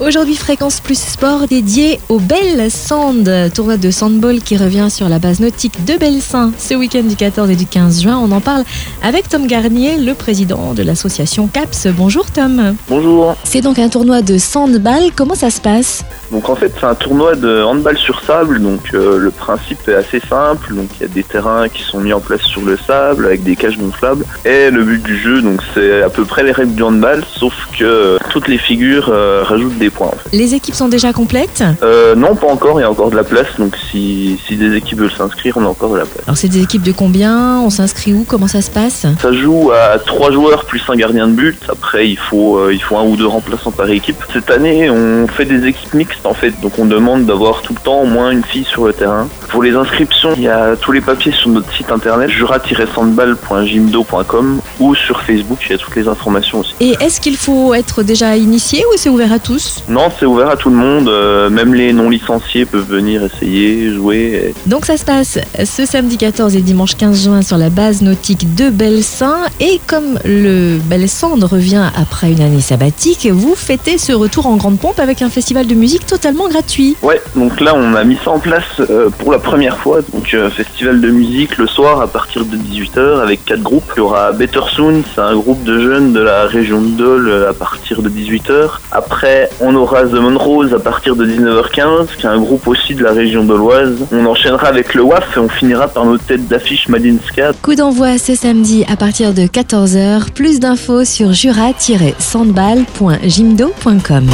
Aujourd'hui, Fréquence Plus Sport dédié au Bel Sand, tournoi de sandball qui revient sur la base nautique de Belsin ce week-end du 14 et du 15 juin. On en parle avec Tom Garnier, le président de l'association CAPS. Bonjour Tom. Bonjour. C'est donc un tournoi de sandball. Comment ça se passe? Donc en fait c'est un tournoi de handball sur sable. Donc euh, le principe est assez simple. Donc il y a des terrains qui sont mis en place sur le sable avec des cages gonflables. Et le but du jeu donc c'est à peu près les règles du handball, sauf que toutes les figures euh, rajoutent des points. En fait. Les équipes sont déjà complètes Euh, non pas encore. Il y a encore de la place. Donc si, si des équipes veulent s'inscrire, on a encore de la place. Alors c'est des équipes de combien On s'inscrit où Comment ça se passe Ça joue à trois joueurs plus un gardien de but. Après, il faut, euh, il faut un ou deux remplaçants par équipe. Cette année, on fait des équipes mixtes en fait. Donc, on demande d'avoir tout le temps au moins une fille sur le terrain. Pour les inscriptions, il y a tous les papiers sur notre site internet jura-sandball.gymdo.com ou sur Facebook. Il y a toutes les informations aussi. Et est-ce qu'il faut être déjà initié ou c'est ouvert à tous Non, c'est ouvert à tout le monde. euh, même les non licenciés peuvent venir essayer, jouer. et- Donc ça se passe ce samedi 14 et dimanche 15 juin sur la base nautique de Belsin. Et comme le Belsand revient après une année sabbatique, vous fêtez ce retour en grande pompe avec un festival de musique totalement gratuit. Ouais, donc là on a mis ça en place euh, pour la première fois. Donc euh, festival de musique le soir à partir de 18h avec quatre groupes. Il y aura Better Soon, c'est un groupe de jeunes de la région de Dole euh, à partir de 18h. Après on aura The Monrose à partir de 19h15, qui est un groupe aussi de la région doloise. On enchaînera avec le WAF et on finira par nos têtes d'affiche Madinska. Coup d'envoi ce samedi à partir de 14h. Plus d'infos sur jura-sandball.gymdo.com.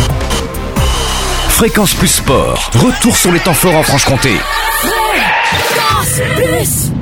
Fréquence Plus Sport, retour sur les temps forts en Franche-Comté. Fréquence Plus